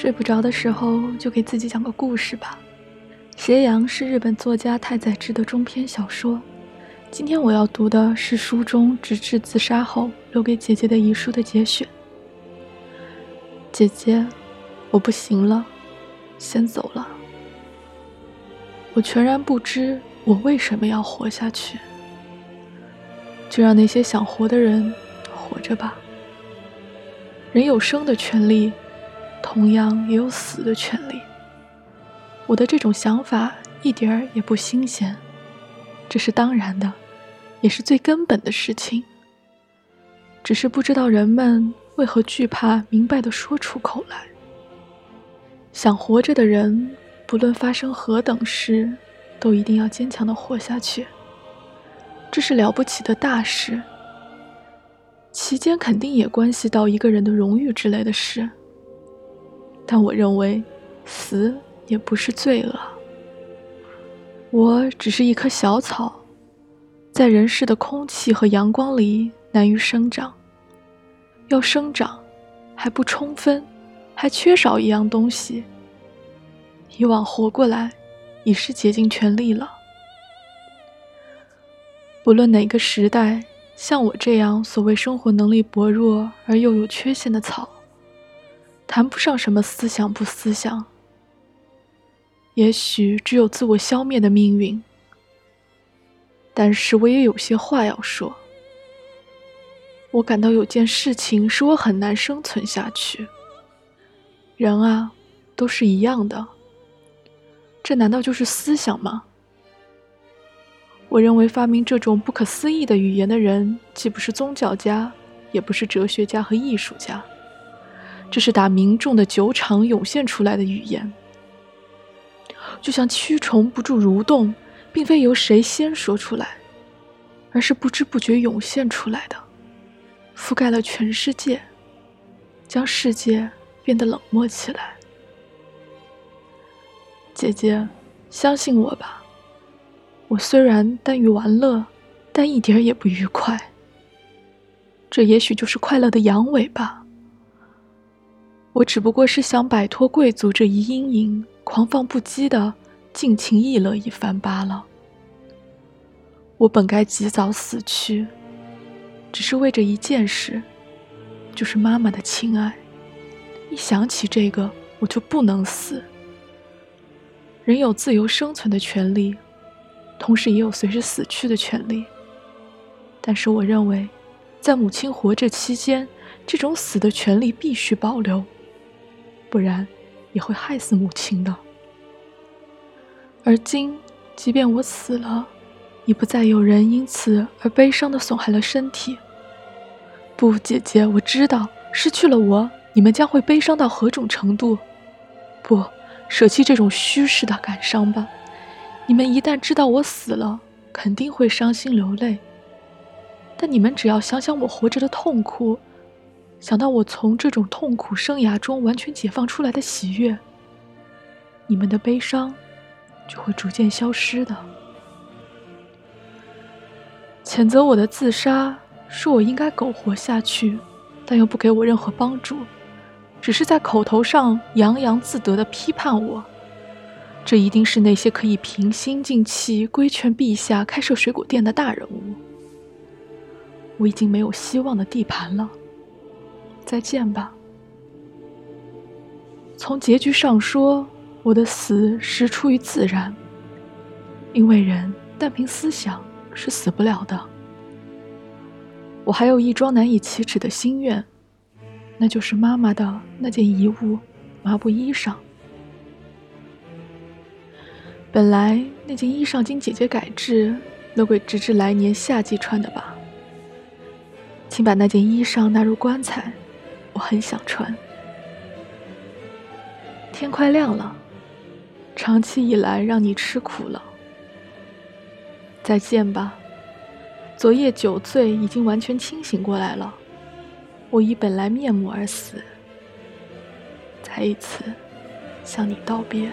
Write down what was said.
睡不着的时候，就给自己讲个故事吧。《斜阳》是日本作家太宰治的中篇小说。今天我要读的是书中直至自杀后留给姐姐的遗书的节选。姐姐，我不行了，先走了。我全然不知我为什么要活下去，就让那些想活的人活着吧。人有生的权利，同样也有死的权利。我的这种想法一点儿也不新鲜，这是当然的，也是最根本的事情。只是不知道人们为何惧怕明白的说出口来。想活着的人。不论发生何等事，都一定要坚强的活下去。这是了不起的大事，其间肯定也关系到一个人的荣誉之类的事。但我认为，死也不是罪恶。我只是一棵小草，在人世的空气和阳光里难于生长。要生长，还不充分，还缺少一样东西。以往活过来，已是竭尽全力了。不论哪个时代，像我这样所谓生活能力薄弱而又有缺陷的草，谈不上什么思想不思想。也许只有自我消灭的命运。但是我也有些话要说。我感到有件事情使我很难生存下去。人啊，都是一样的。这难道就是思想吗？我认为发明这种不可思议的语言的人，既不是宗教家，也不是哲学家和艺术家，这是打民众的酒场涌现出来的语言，就像蛆虫不住蠕动，并非由谁先说出来，而是不知不觉涌现出来的，覆盖了全世界，将世界变得冷漠起来。姐姐，相信我吧。我虽然耽于玩乐，但一点也不愉快。这也许就是快乐的阳痿吧。我只不过是想摆脱贵族这一阴影，狂放不羁的尽情逸乐一番罢了。我本该及早死去，只是为这一件事，就是妈妈的亲爱。一想起这个，我就不能死。人有自由生存的权利，同时也有随时死去的权利。但是，我认为，在母亲活着期间，这种死的权利必须保留，不然也会害死母亲的。而今，即便我死了，已不再有人因此而悲伤的损害了身体。不，姐姐，我知道，失去了我，你们将会悲伤到何种程度？不。舍弃这种虚实的感伤吧。你们一旦知道我死了，肯定会伤心流泪。但你们只要想想我活着的痛苦，想到我从这种痛苦生涯中完全解放出来的喜悦，你们的悲伤就会逐渐消失的。谴责我的自杀，说我应该苟活下去，但又不给我任何帮助。只是在口头上洋洋自得地批判我，这一定是那些可以平心静气规劝陛下开设水果店的大人物。我已经没有希望的地盘了，再见吧。从结局上说，我的死是出于自然，因为人但凭思想是死不了的。我还有一桩难以启齿的心愿。那就是妈妈的那件遗物——麻布衣裳。本来那件衣裳经姐姐改制，留给直至来年夏季穿的吧。请把那件衣裳纳入棺材，我很想穿。天快亮了，长期以来让你吃苦了。再见吧，昨夜酒醉，已经完全清醒过来了。我以本来面目而死，再一次向你道别。